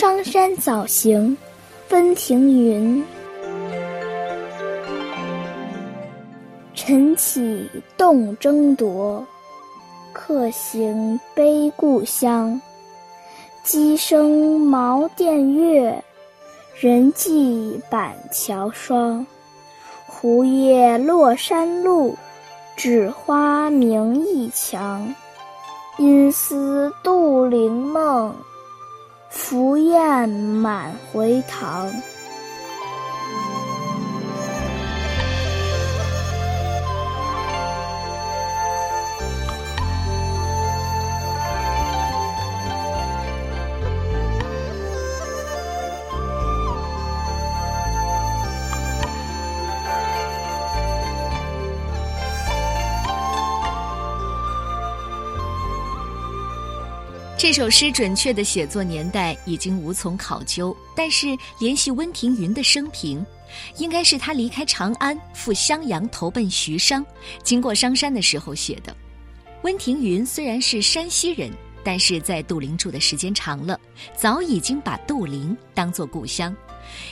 商山早行，温庭筠。晨起动征铎，客行悲故乡。鸡声茅店月，人迹板桥霜。胡叶落山路，枳花明驿墙。因思杜陵梦，凫雁满回塘。这首诗准确的写作年代已经无从考究，但是联系温庭筠的生平，应该是他离开长安赴襄阳投奔徐商，经过商山的时候写的。温庭筠虽然是山西人，但是在杜陵住的时间长了，早已经把杜陵当作故乡。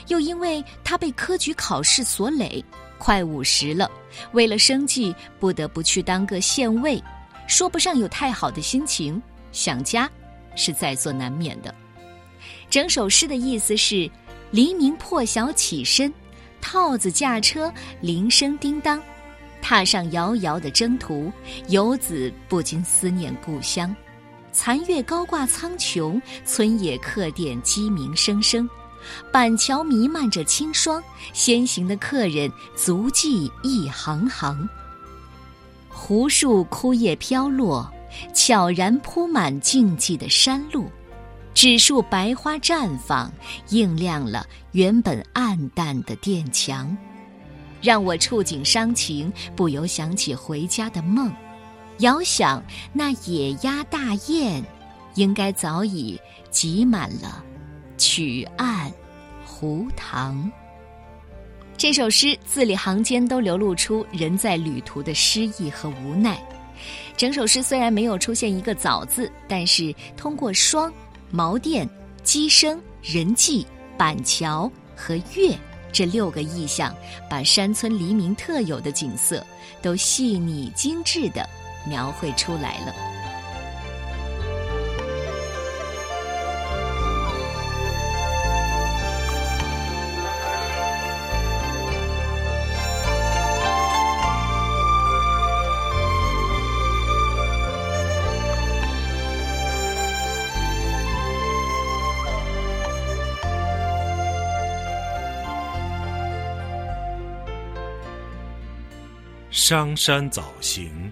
又因为他被科举考试所累，快五十了，为了生计不得不去当个县尉，说不上有太好的心情，想家。是在所难免的。整首诗的意思是：黎明破晓起身，套子驾车，铃声叮当，踏上遥遥的征途，游子不禁思念故乡。残月高挂苍穹，村野客店鸡鸣声声，板桥弥漫着清霜，先行的客人足迹一行行。湖树枯叶飘落。悄然铺满静寂的山路，纸树白花绽放，映亮了原本暗淡的殿墙，让我触景伤情，不由想起回家的梦。遥想那野鸭大雁，应该早已挤满了曲岸湖塘。这首诗字里行间都流露出人在旅途的失意和无奈。整首诗虽然没有出现一个“早”字，但是通过霜、茅店、鸡声、人迹、板桥和月这六个意象，把山村黎明特有的景色都细腻精致地描绘出来了。商山早行，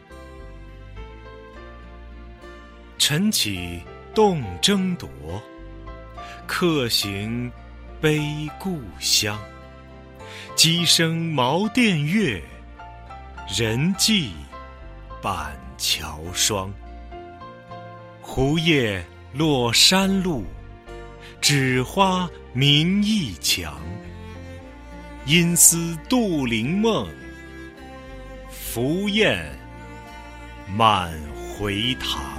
晨起动征铎，客行悲故乡。鸡声茅店月，人迹板桥霜。胡叶落山路，枳花明驿墙。因思杜陵梦。浮雁满回塘。